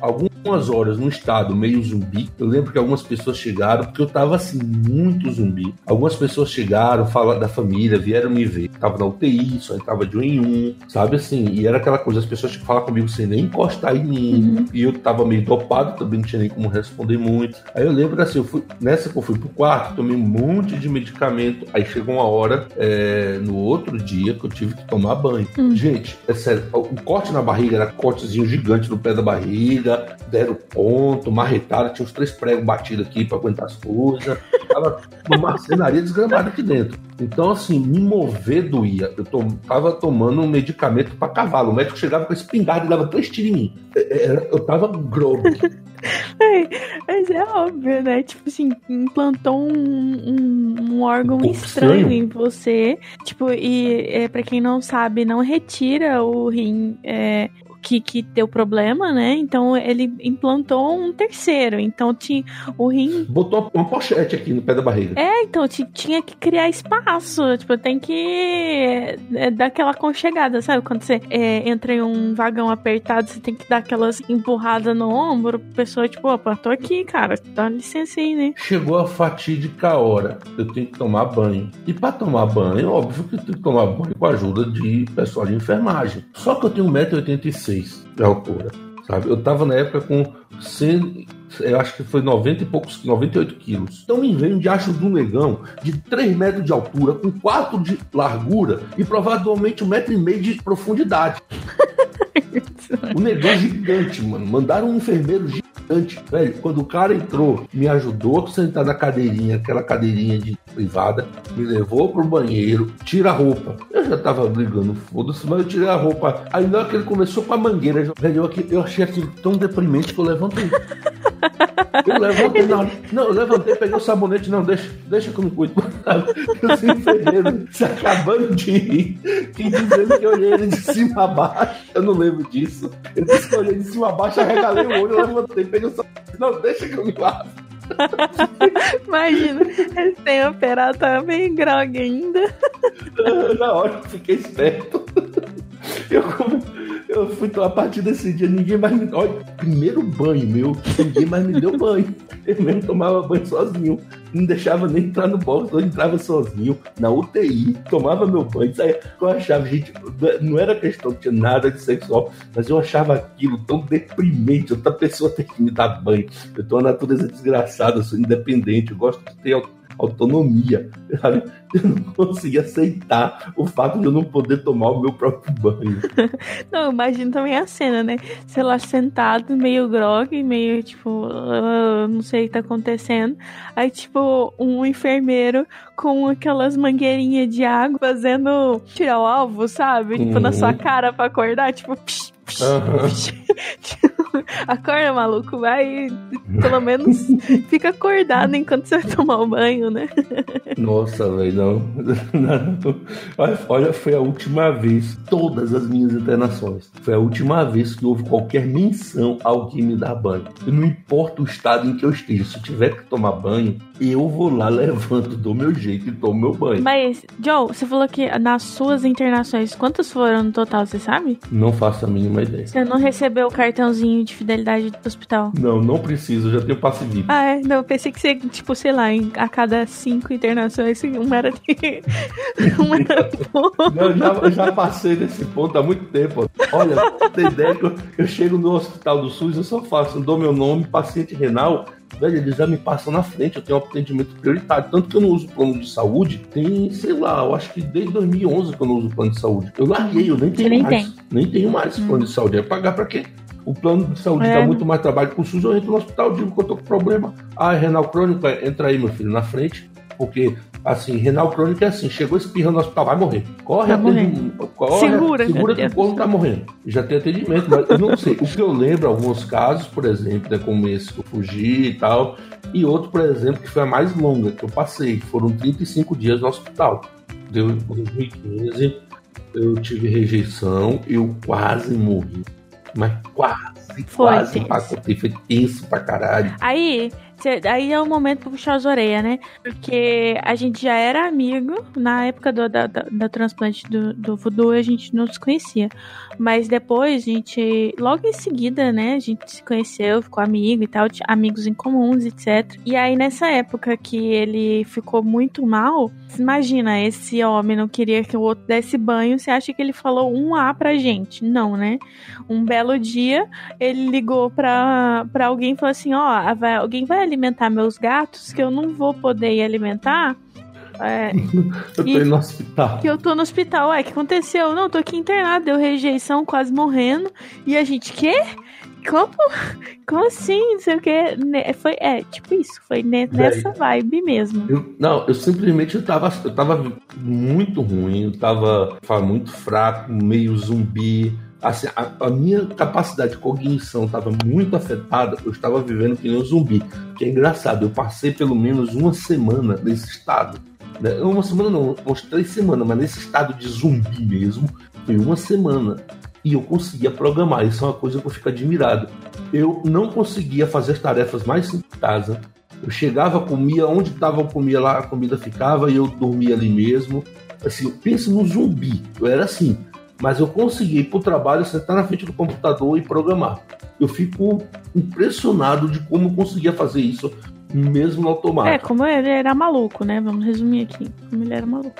Speaker 2: algumas horas num estado meio zumbi. Eu lembro que algumas pessoas chegaram, porque eu tava assim, muito zumbi. Algumas pessoas chegaram, falaram da família, vieram me ver. Tava na UTI, só entrava de um em um, sabe assim? E era aquela coisa, as pessoas tinham que falar comigo sem nem encostar em mim. E eu tava meio dopado, também não tinha nem como responder muito. Aí eu lembro assim, eu fui, nessa que eu fui pro quarto, tomei um monte de medicamento. Aí chegou uma hora, é, no outro dia, que eu tive que tomar banho. Gente, é sério, o corte na barriga era cortezinho gigante no pé da barriga, deram ponto, marretada, tinha uns três pregos batidos aqui pra aguentar as coisas. Tava uma marcenaria desgramada aqui dentro. Então, assim, me mover doía. Eu tom, tava tomando um medicamento pra cavalo. O médico chegava com a espingarda e dava três tiros em mim. É, é, Eu tava grog.
Speaker 1: É, mas é óbvio, né? Tipo assim, implantou um, um, um órgão
Speaker 2: Um
Speaker 1: estranho. em você. Tipo, e é, para quem não sabe, não retira o rim é, que, que deu problema, né? Então ele implantou um terceiro. Então tinha o rim.
Speaker 2: Botou uma pochete aqui no pé da barriga.
Speaker 1: É, então ti- tinha que criar espaço. Tipo, tem que é, dar aquela conchegada, sabe? Quando você é, entra em um vagão apertado, você tem que dar aquelas empurradas no ombro. A pessoa, tipo, opa, tô aqui, cara. Dá licença aí, né?
Speaker 2: Chegou a fatídica hora. Eu tenho que tomar banho. E pra tomar banho, óbvio que eu tenho que tomar banho com a ajuda de pessoal de enfermagem. Só que eu tenho 1,86m de altura. Sabe? Eu tava na época com 100, eu acho que foi 90 e poucos, 98 quilos. Então me veio um diacho do negão de 3 metros de altura, com 4 de largura e provavelmente um metro e meio de profundidade. O negão é gigante, mano. Mandaram um enfermeiro gigante. Velho, quando o cara entrou, me ajudou a sentar na cadeirinha, aquela cadeirinha de privada, me levou pro banheiro, tira a roupa. Eu já tava brigando, foda-se, mas eu tirei a roupa. Aí na hora que ele começou com a mangueira, velho, eu, eu achei aquilo tão deprimente que eu levantei. Eu levantei, não, não, eu levantei, peguei o sabonete, não, deixa, deixa que eu me cuido. Os enfermeiros se acabando de rir, e dizendo que eu olhei ele de cima a baixo, eu não lembro disso. Eu disse que eu olhei de cima a baixo, arregalei o olho, eu levantei, não, deixa que eu me lavo.
Speaker 1: Imagina, eles têm operado, tá meio grog ainda.
Speaker 2: Na hora eu fiquei esperto. Eu, come- eu fui a partir desse dia, ninguém mais me. Olha, primeiro banho meu, ninguém mais me deu banho. Eu mesmo tomava banho sozinho. Não deixava nem entrar no box, eu entrava sozinho, na UTI, tomava meu banho, saía. Eu achava, gente, não era questão de nada de sexual, mas eu achava aquilo tão deprimente. Outra pessoa ter que me dar banho. Eu tenho uma natureza desgraçada, eu sou independente, eu gosto de ter autonomia. sabe? Eu não conseguia aceitar o fato de eu não poder tomar o meu próprio banho.
Speaker 1: Não, imagina também a cena, né? Sei lá, sentado, meio grog, meio tipo, ah, não sei o que tá acontecendo. Aí, tipo, um enfermeiro com aquelas mangueirinhas de água fazendo tirar o alvo, sabe? Tipo, na
Speaker 2: Uhum.
Speaker 1: sua cara pra acordar, tipo, psh, psh. Acorda, maluco, vai. Pelo menos fica acordado enquanto você vai tomar o banho, né?
Speaker 2: Nossa, velho, não. Não. Olha, olha, foi a última vez, todas as minhas internações, foi a última vez que houve qualquer menção a alguém me dar banho. E não importa o estado em que eu esteja, se eu tiver que tomar banho, eu vou lá, levanto, dou meu jeito e tomo meu banho.
Speaker 1: Mas, Joe, você falou que nas suas internações, quantas foram no total, você sabe?
Speaker 2: Não faço a mínima ideia.
Speaker 1: Você não recebeu o cartãozinho de fidelidade do hospital?
Speaker 2: Não, não preciso, já tenho passe VIP.
Speaker 1: Ah, é? Não, eu pensei que você, tipo, sei lá, em, a cada cinco internações, uma era de... uma era
Speaker 2: Não, eu já, já passei desse ponto há muito tempo. Olha, ter ideia que eu, eu chego no hospital do SUS, eu só faço, dou meu nome, paciente renal, velho, eles já me passam na frente, eu tenho um atendimento prioritário. Tanto que eu não uso plano de saúde, tem, sei lá, eu acho que desde 2011 que eu não uso plano de saúde. Eu larguei, eu nem tenho
Speaker 1: nem
Speaker 2: mais.
Speaker 1: tem.
Speaker 2: Nem tenho mais plano de saúde. É pagar pra quê? O plano de saúde
Speaker 1: É.
Speaker 2: dá muito mais trabalho que o SUS. Eu entro no hospital, digo que eu tô com problema. Ah, é renal crônico? É, Entra aí, meu filho, na frente. Porque, assim, renal crônico é assim: chegou espirrando no hospital, vai morrer. Corre,
Speaker 1: morrer.
Speaker 2: atende- corre
Speaker 1: Segura,
Speaker 2: segura que o corpo tá morrendo. Já tem atendimento, mas eu não sei. O que eu lembro, alguns casos, por exemplo, né, como esse que eu fugi e tal, e outro, por exemplo, que foi a mais longa que eu passei, foram 35 dias no hospital. Deu em 2015, eu tive rejeição, eu quase morri. Mas quase,
Speaker 1: Foi
Speaker 2: quase
Speaker 1: tenso.
Speaker 2: empacotei. Foi tenso pra caralho.
Speaker 1: Aí, cê- aí é o momento pra puxar as orelhas, né? Porque a gente já era amigo na época do, da, da, da transplante do, do voodoo, a gente não se conhecia. Mas depois, a gente, logo em seguida, né, a gente se conheceu, ficou amigo e tal, amigos em comuns, etc. E aí, nessa época que ele ficou muito mal, imagina, esse homem não queria que o outro desse banho, você acha que ele falou um A pra gente? Não, né? Um belo dia, ele ligou pra, pra alguém e falou assim: Ó, vai- alguém vai alimentar meus gatos que eu não vou poder ir alimentar. É,
Speaker 2: Eu tô
Speaker 1: E-
Speaker 2: no hospital.
Speaker 1: que eu tô no hospital. Ué, o que aconteceu? Não, tô aqui internado, deu rejeição, quase morrendo. E a gente, quê? Como? Como assim? Não sei o quê. Ne- Foi, é, tipo isso, foi nessa vibe mesmo.
Speaker 2: Eu, não, eu simplesmente eu tava, eu tava muito ruim, eu tava, tava muito fraco, meio zumbi. Assim, a, a minha capacidade de cognição estava muito afetada, eu estava vivendo que nem um zumbi. Que é engraçado, eu passei pelo menos uma semana nesse estado. Né? Uma semana não, umas três semanas, mas nesse estado de zumbi mesmo, foi uma semana. E eu conseguia programar, isso é uma coisa que eu fico admirado. Eu não conseguia fazer as tarefas mais simples de casa, eu chegava, comia, onde estava eu comia lá, a comida ficava e eu dormia ali mesmo. Assim, pensa no zumbi. Eu era assim. Mas eu consegui ir pro trabalho, sentar na frente do computador e programar. Eu fico impressionado de como eu conseguia fazer isso mesmo no
Speaker 1: É,
Speaker 2: automático.
Speaker 1: como ele era maluco, né? Vamos resumir aqui. Como ele era maluco.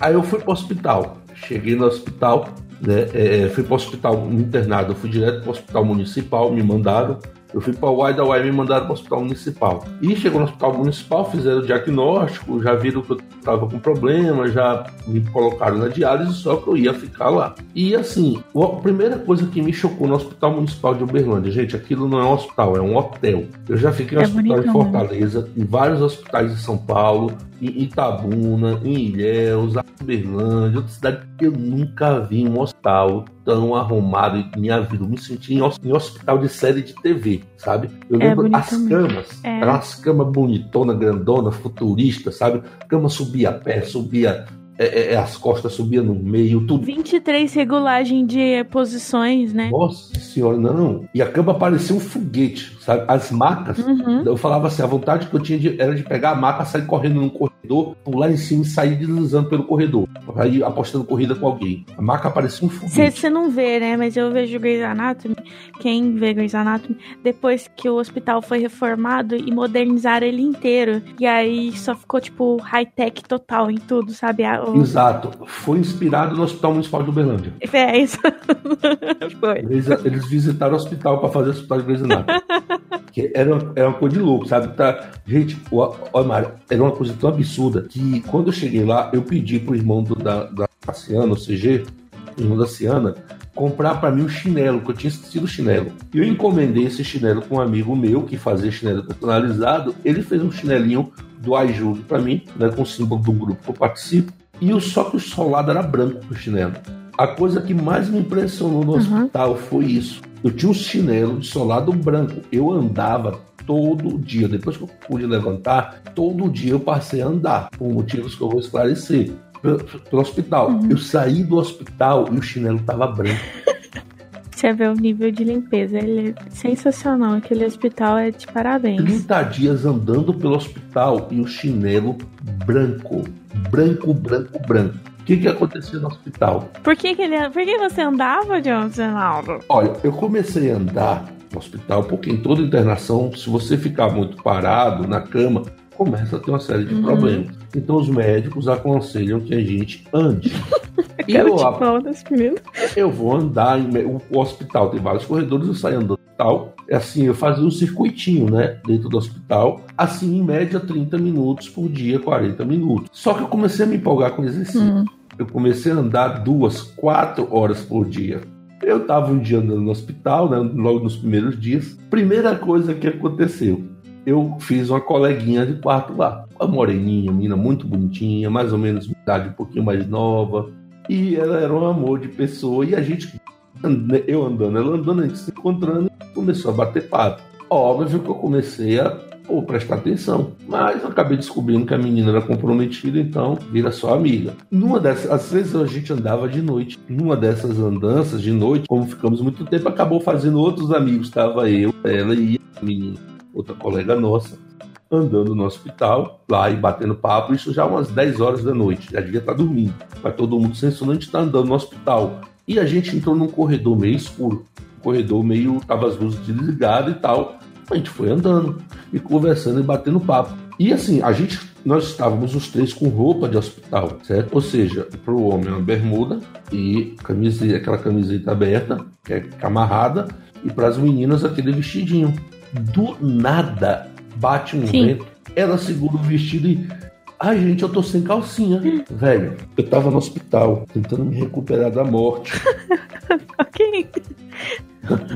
Speaker 2: Aí eu fui pro hospital. Cheguei no hospital, né? é, fui pro hospital internado, fui direto pro hospital municipal, me mandaram. Eu fui para o Uai da Uai me mandaram para o hospital municipal. E chegou no hospital municipal, fizeram o diagnóstico, já viram que eu estava com problema, já me colocaram na diálise, só que eu ia ficar lá. E assim, a primeira coisa que me chocou no hospital municipal de Uberlândia, gente, aquilo não é um hospital, é um hotel. Eu já fiquei no
Speaker 1: É
Speaker 2: hospital de
Speaker 1: bonitão, né?
Speaker 2: Fortaleza, em vários hospitais de São Paulo, em Itabuna, em Ilhéus, Uberlândia, outra cidade que eu nunca vi um hospital tão arrumado em minha vida. Eu me senti em, em hospital de série de TV, sabe? Eu
Speaker 1: É
Speaker 2: lembro
Speaker 1: bonito
Speaker 2: as camas,
Speaker 1: É.
Speaker 2: eram as camas bonitona, grandona, futurista, sabe? Cama subia a pé, subia é, é, é, as costas, subia no meio, tudo
Speaker 1: 23 regulagem de posições, né?
Speaker 2: nossa senhora, não. E a cama parecia um foguete, sabe? As macas.
Speaker 1: Uhum.
Speaker 2: Eu falava assim, a vontade que eu tinha de- era de pegar a maca, sair correndo num corredor, pular em cima e sair deslizando pelo corredor. Aí apostando corrida com alguém. A maca parecia um foguete.
Speaker 1: Você não vê, né? Mas eu vejo Grey's Anatomy. Quem vê Grey's Anatomy, depois que o hospital foi reformado e modernizaram ele inteiro. E aí só ficou, tipo, high-tech total em tudo, sabe? A-
Speaker 2: Exato. Foi inspirado no Hospital Municipal de Uberlândia.
Speaker 1: É isso. foi.
Speaker 2: Eles, eles visitaram o hospital para fazer o hospital de Grey's Anatomy. que era, uma- era uma coisa de louco, sabe? Tá, gente, ó, Mário, era uma coisa tão absurda que quando eu cheguei lá, eu pedi pro irmão do, da, da Ciana, o CG, o irmão da Ciana, comprar para mim um chinelo, que eu tinha esquecido o chinelo. E eu encomendei esse chinelo com um amigo meu que fazia chinelo personalizado. Ele fez um chinelinho do iJude para mim, né, com o símbolo do grupo que eu participo. E o, só que o solado era branco o chinelo. A coisa que mais me impressionou no hospital foi isso. Eu tinha um chinelo de solado branco. Eu andava todo dia. Depois que eu pude levantar, todo dia eu passei a andar, por motivos que eu vou esclarecer. Pelo, pelo hospital. Eu saí do hospital e o chinelo estava branco.
Speaker 1: Você vê o nível de limpeza. Ele é sensacional. Aquele hospital é de parabéns.
Speaker 2: 30 dias andando pelo hospital e o chinelo branco. Branco, branco, branco. O que, que acontecia no hospital?
Speaker 1: Por que, que, ele, por que você andava, John Ronaldo?
Speaker 2: Olha, eu comecei a andar no hospital porque em toda internação, se você ficar muito parado na cama, começa a ter uma série de
Speaker 1: Uhum.
Speaker 2: problemas. Então os médicos aconselham que a gente ande. E eu,
Speaker 1: menino.
Speaker 2: eu vou andar em o, hospital tem vários corredores, eu saio andando hospital. É assim, eu fazia um circuitinho, né, dentro do hospital, assim em média 30 minutos por dia, 40 minutos. Só que eu comecei a me empolgar com o exercício.
Speaker 1: Hum.
Speaker 2: Eu comecei a andar duas, quatro horas por dia. Eu estava um dia andando no hospital, né, logo nos primeiros dias. Primeira coisa que aconteceu, eu fiz uma coleguinha de quarto lá. Uma moreninha, menina muito bonitinha, mais ou menos de idade um pouquinho mais nova. E ela era um amor de pessoa. E a gente, eu andando, ela andando, a gente se encontrando, começou a bater papo. Óbvio que eu comecei a pô, prestar atenção. Mas eu acabei descobrindo que a menina era comprometida, então vira só amiga. Numa dessas, às vezes a gente andava de noite. Numa dessas andanças de noite, como ficamos muito tempo, acabou fazendo outros amigos. Estava eu, ela e a menina, outra colega nossa, andando no hospital, lá e batendo papo. Isso já umas 10 horas da noite, já devia estar dormindo. Mas todo mundo sem sono, a gente está andando no hospital. E a gente entrou num corredor meio escuro. Um corredor meio. tava as luzes desligadas e tal. A gente foi andando e conversando e batendo papo. E assim, a gente, nós estávamos os três com roupa de hospital, certo? Ou seja, para o homem uma bermuda e camiseta, aquela camiseta aberta, que é amarrada, e para as meninas aquele vestidinho. Do nada bate um
Speaker 1: Sim.
Speaker 2: vento, ela segura o vestido e. Ai, gente, eu tô sem calcinha. Velho, eu tava no hospital tentando me recuperar da morte.
Speaker 1: Ok.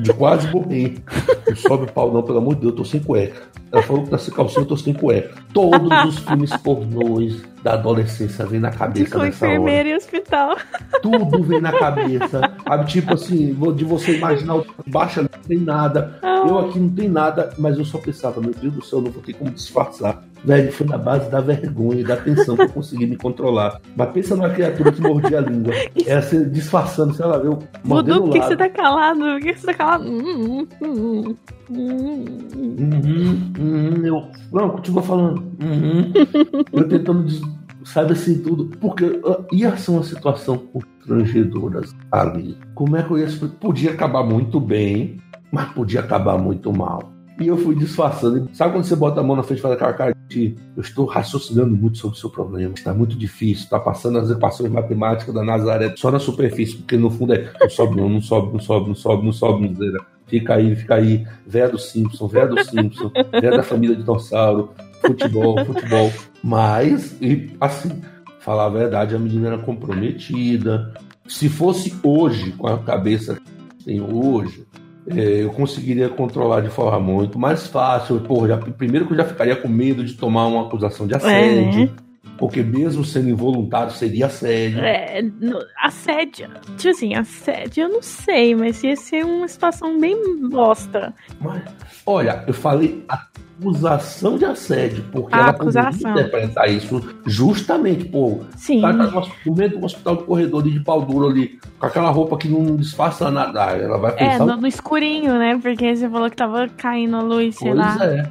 Speaker 2: De quase morrer. Não sobe o pau, não, pelo amor de Deus, eu tô sem cueca. Ela falou que tá sem calcinha, eu tô sem cueca. Todos os filmes pornôs da adolescência vem na
Speaker 1: De
Speaker 2: cabeça
Speaker 1: com
Speaker 2: nessa hora.
Speaker 1: enfermeira e hospital.
Speaker 2: Tudo vem na cabeça. Tipo assim, de você imaginar o baixa não tem nada. Eu aqui não tem nada, mas eu só pensava, meu Deus do céu, não vou ter como disfarçar. Velho, foi na base da vergonha e da tensão que eu consegui me controlar. Mas pensa numa criatura que mordia a língua. É você disfarçando, sei lá, eu
Speaker 1: Vudu,
Speaker 2: o
Speaker 1: por que
Speaker 2: lado.
Speaker 1: você tá calado? Por que você tá calado? Hum, hum, hum, hum.
Speaker 2: Uhum, uhum, eu. Não, continua falando. Uhum. eu tentando, sabe assim, tudo. Porque ah, ia ser uma situação constrangedora ali. Como é que eu ia. explicar? Podia acabar muito bem, mas podia acabar muito mal. E eu fui disfarçando. Sabe quando você bota a mão na frente e faz aquela cara de eu estou raciocinando muito sobre o seu problema. Está muito difícil. Está passando as equações matemáticas da Nazaré só na superfície, porque no fundo é não sobe, não, não sobe, não sobe, não sobe, não sobe, miséria. Fica aí, fica aí. Véia do Simpson, véia do Simpson, véia da família dinossauro, futebol, futebol. Mas, e assim, falar a verdade, a menina era comprometida. Se fosse hoje, com a cabeça que tem hoje, é, eu conseguiria controlar de forma muito mais fácil. Pô, já, primeiro que eu já ficaria com medo de tomar uma acusação de assédio.
Speaker 1: É.
Speaker 2: Porque mesmo sendo involuntário, seria assédio.
Speaker 1: É, no- assédio. Tipo assim, assédio eu não sei, mas ia ser uma situação bem bosta.
Speaker 2: Mas, olha, eu falei acusação de assédio, porque
Speaker 1: Ah,
Speaker 2: ela
Speaker 1: acusação.
Speaker 2: interpretar isso justamente, pô.
Speaker 1: Sim.
Speaker 2: Tá no no meio do hospital de corredor de pau duro ali, com aquela roupa que não disfarça nada. Ah, Ela vai
Speaker 1: É,
Speaker 2: pensar.
Speaker 1: no, no escurinho, né? Porque você falou que tava caindo a luz, sei
Speaker 2: Pois
Speaker 1: lá.
Speaker 2: é.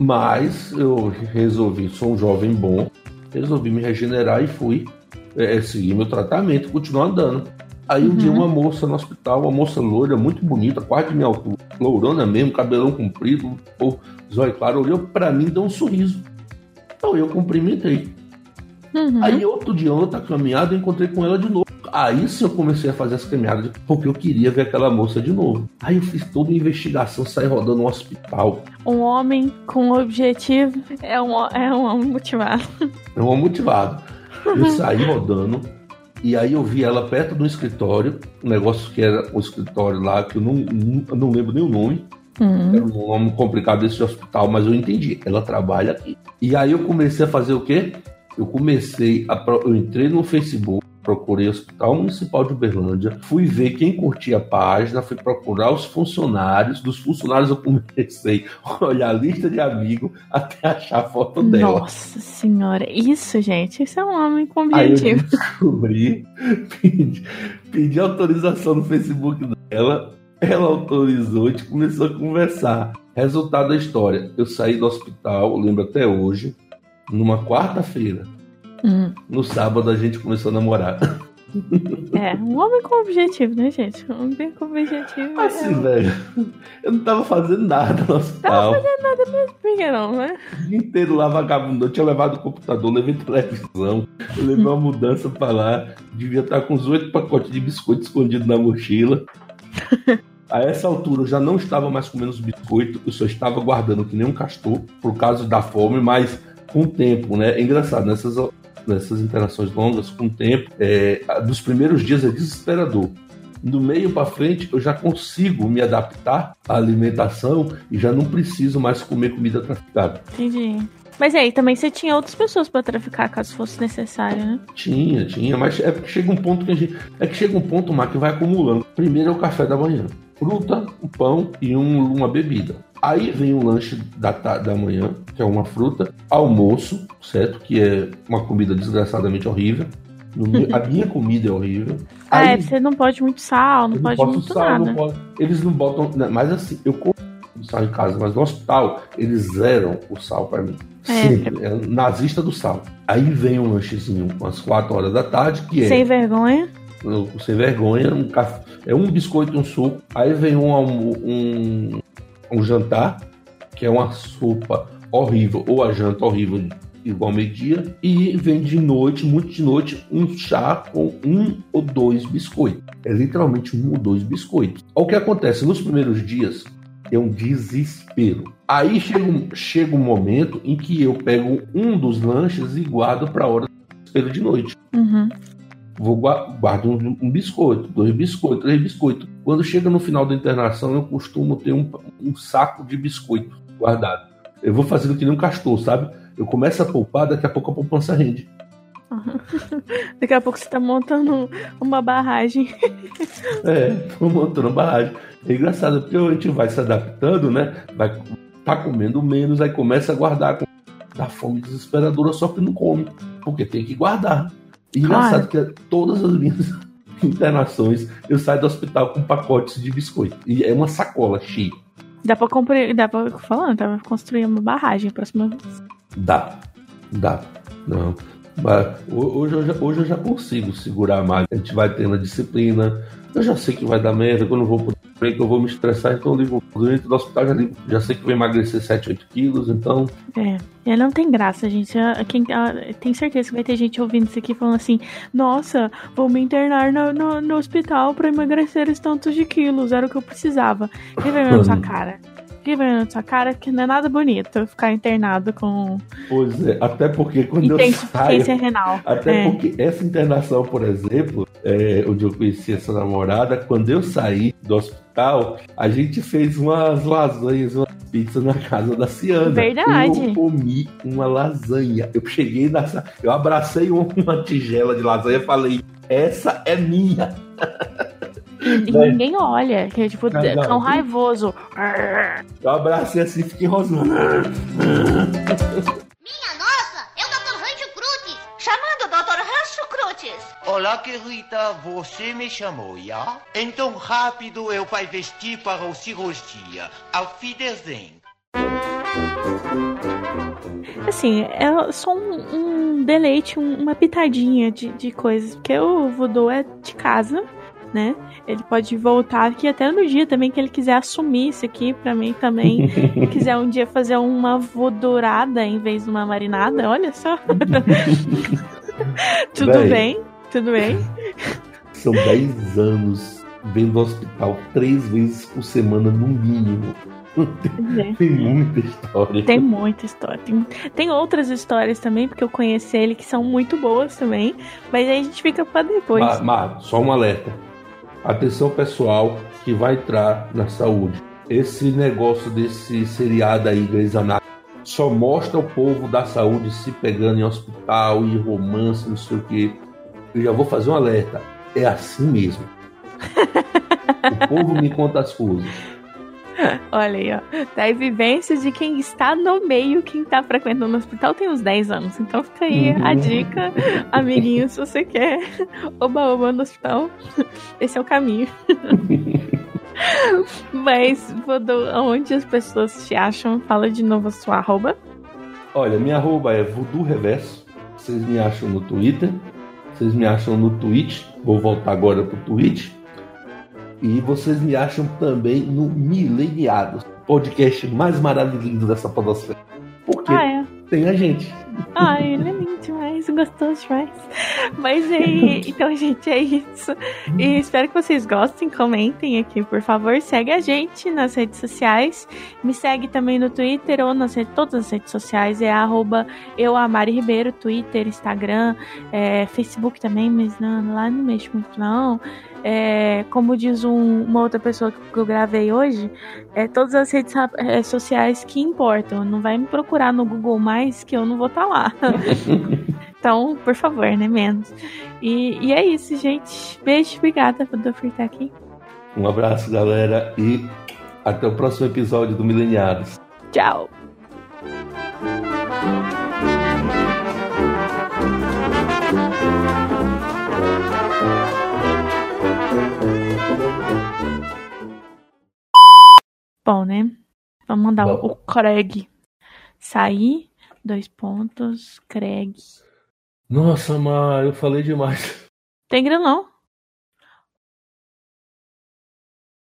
Speaker 2: Mas eu resolvi, sou um jovem bom, resolvi me regenerar e fui é, seguir meu tratamento, continuar andando. Aí um
Speaker 1: Uhum.
Speaker 2: dia uma moça no hospital, uma moça loira, muito bonita, quase de minha altura, lourona mesmo, cabelão comprido, ou zóio claro, olhou pra mim e deu um sorriso. Então eu cumprimentei.
Speaker 1: Uhum.
Speaker 2: Aí outro dia, outra caminhada, eu encontrei com ela de novo. Aí sim eu comecei a fazer as caminhadas, porque eu queria ver aquela moça de novo. Aí eu fiz toda uma investigação, saí rodando no hospital.
Speaker 1: Um homem com objetivo é um, é um homem motivado.
Speaker 2: É um motivado. Eu saí rodando e aí eu vi ela perto do escritório, um negócio que era o escritório lá, que eu não, não, não lembro nem o nome.
Speaker 1: Hum.
Speaker 2: Era um nome complicado desse hospital, mas eu entendi. Ela trabalha aqui. E aí eu comecei a fazer o quê? Eu comecei a. Eu entrei no Facebook, procurei o Hospital Municipal de Uberlândia, fui ver quem curtia a página, fui procurar os funcionários. Dos funcionários eu comecei a olhar a lista de amigos até achar a foto dela.
Speaker 1: Nossa senhora, isso, gente, isso é um homem com
Speaker 2: Aí eu
Speaker 1: objetivo.
Speaker 2: descobri, pedi, pedi autorização no Facebook dela Ela autorizou, a gente começou a conversar. Resultado da história: eu saí do hospital, lembro até hoje, numa quarta-feira.
Speaker 1: Hum.
Speaker 2: No sábado a gente começou a namorar.
Speaker 1: É, um homem com objetivo, né, gente? Um homem com objetivo.
Speaker 2: Assim,
Speaker 1: é...
Speaker 2: velho, eu não tava fazendo nada no hospital.
Speaker 1: Tava fazendo nada mesmo, por que não, né?
Speaker 2: O dia inteiro lá vagabundo. Eu tinha levado o computador, levei televisão, levei uma mudança pra lá. Devia estar com uns oito pacotes de biscoito escondido na mochila. A essa altura eu já não estava mais comendo os biscoitos, eu só estava guardando que nem um castor, por causa da fome, mas com o tempo, né? É engraçado, nessas, nessas interações longas, com o tempo, é, dos primeiros dias é desesperador. Do meio para frente, eu já consigo me adaptar à alimentação e já não preciso mais comer comida traficada.
Speaker 1: Entendi. Mas aí, também você tinha outras pessoas para traficar caso fosse necessário, né?
Speaker 2: Tinha, tinha, mas é porque chega um ponto que a gente. É que chega um ponto, Mar, que vai acumulando. Primeiro é o café da manhã. Fruta, um pão e um, uma bebida. Aí vem o lanche da, da manhã, que é uma fruta, almoço, certo? Que é uma comida desgraçadamente horrível. A minha comida é horrível.
Speaker 1: Ah,
Speaker 2: Aí,
Speaker 1: é, você não pode muito sal, não pode
Speaker 2: boto
Speaker 1: muito
Speaker 2: sal,
Speaker 1: nada.
Speaker 2: não pode- Eles não botam. né, Mas assim, eu como sal em casa, mas no hospital eles zeram o sal pra mim.
Speaker 1: É,
Speaker 2: Sempre. É nazista do sal. Aí vem um lanchezinho às 4 horas da tarde, que é
Speaker 1: Sem vergonha.
Speaker 2: sem vergonha, um café, é um biscoito e um suco. Aí vem um, um, um jantar, que é uma sopa horrível, ou a janta horrível, igual meio-dia. E vem de noite, muito de noite, um chá com um ou dois biscoitos. É literalmente um ou dois biscoitos. O que acontece nos primeiros dias é um desespero. Aí chega um, chega um momento em que eu pego um dos lanches e guardo para a hora do desespero de noite
Speaker 1: Uhum.
Speaker 2: Vou gua- guardo um, um biscoito, dois biscoitos, três biscoitos. Quando chega no final da internação, eu costumo ter um, um saco de biscoito guardado. Eu vou fazendo que nem um castor, sabe? Eu começo a poupar, daqui a pouco a poupança rende.
Speaker 1: Daqui a pouco você tá montando uma barragem.
Speaker 2: É, vou montando barragem. É engraçado, porque a gente vai se adaptando, né? Vai tá comendo menos, aí começa a guardar com da fome desesperadora, só que não come, porque tem que guardar. E engraçado que todas as minhas internações eu saio do hospital com pacotes de biscoito. E é uma sacola cheia.
Speaker 1: Dá pra comprar. Dá pra. Falando, dá pra construir uma barragem a próxima vez.
Speaker 2: Dá, dá. Não. Mas ho- hoje eu, já, hoje eu já consigo segurar mais. A gente vai tendo a disciplina. Eu já sei que vai dar merda, que eu não vou poder, que eu vou me estressar, então eu ligo dentro do hospital, já ligo. Já sei que vou emagrecer 7, 8 quilos, então
Speaker 1: É. É, não tem graça, gente. Ah, Quem, ah, tem certeza que vai ter gente ouvindo isso aqui falando assim: Nossa, vou me internar no, no, no hospital pra emagrecer esses tantos de quilos. Era o que eu precisava. Na sua cara. Vergonha na sua cara, que não é nada bonito ficar internado com
Speaker 2: Pois é, até porque quando eu saio.
Speaker 1: renal.
Speaker 2: Até
Speaker 1: É.
Speaker 2: porque essa internação, por exemplo, é, onde eu conheci essa namorada, quando eu saí do hospital, a gente fez umas lasanhas, umas pizzas na casa da Ciana.
Speaker 1: Verdade.
Speaker 2: Eu comi uma lasanha. Eu cheguei nessa. Eu abracei uma, uma tigela de lasanha e falei: essa é minha.
Speaker 1: E
Speaker 2: Vai.
Speaker 1: ninguém olha, que é tipo
Speaker 2: Não, não.
Speaker 1: cão raivoso.
Speaker 2: Eu abracei assim e fiquei rosnando.
Speaker 4: Minha nossa, é o Dr. Rancho Cruz.
Speaker 6: Chamando o Dr. Rancho Crutes.
Speaker 5: Olá, querida, você me chamou, já? Então rápido eu vai vestir para o cirurgia. Auf Wiedersehen.
Speaker 1: Assim, é só um, um deleite, um- uma pitadinha de, de coisas. Porque o voodoo é de casa, né? Ele pode voltar aqui até no dia também que ele quiser assumir isso aqui pra mim também. quiser um dia fazer uma vodourada em vez de uma marinada, olha só. tudo
Speaker 2: Véi.
Speaker 1: bem, tudo bem.
Speaker 2: São 10 anos vendo hospital três vezes por semana, no mínimo.
Speaker 1: Pois é.
Speaker 2: Tem muita história.
Speaker 1: Tem muita história. Tem, tem outras histórias também, porque eu conheci ele, que são muito boas também. Mas aí a gente fica pra depois.
Speaker 2: Mas, mas, só um alerta. Atenção pessoal que vai entrar na saúde. Esse negócio desse seriado aí, Grey's Anatomy, só mostra o povo da saúde se pegando em hospital e romance, não sei o quê. Eu já vou fazer um alerta. É assim mesmo. o povo me conta as coisas.
Speaker 1: Olha aí, ó. Da vivência de quem está no meio, quem tá frequentando o hospital tem uns 10 anos. Então fica aí a
Speaker 2: Uhum.
Speaker 1: dica, amiguinho, se você quer oba-oba no hospital, esse é o caminho. Mas, Voodoo, onde as pessoas te acham? Fala de novo a sua arroba.
Speaker 2: Olha, minha arroba é Voodoo Reverso. Vocês me acham no Twitter. Vocês me acham no Twitch. Vou voltar agora pro Twitch. E vocês me acham também no Mileniados, podcast mais maravilhoso dessa podosfera. Porque
Speaker 1: Ah, é.
Speaker 2: tem a gente.
Speaker 1: Ai, ele é lindo demais, gostoso demais. Mas aí, então, gente, é isso. E espero que vocês gostem, comentem aqui, por favor. Segue a gente nas redes sociais. Me segue também no Twitter ou nas redes, todas as redes sociais. É arroba Ribeiro, Twitter, Instagram, é, Facebook também, mas não, lá não mexo muito não. É, como diz um- uma outra pessoa que eu gravei hoje, é todas as redes é, sociais que importam. Não vai me procurar no Google mais que eu não vou estar lá. então, por favor, né? Menos. E, e é isso, gente. Beijo, obrigada por eu estar aqui.
Speaker 2: Um abraço, galera, e até o próximo episódio do Mileniados.
Speaker 1: Tchau. Bom, né? Vamos mandar
Speaker 2: Bom.
Speaker 1: o Craig sair. Dois pontos, Craig.
Speaker 2: Nossa, Mar, eu falei demais.
Speaker 1: Tem grilão.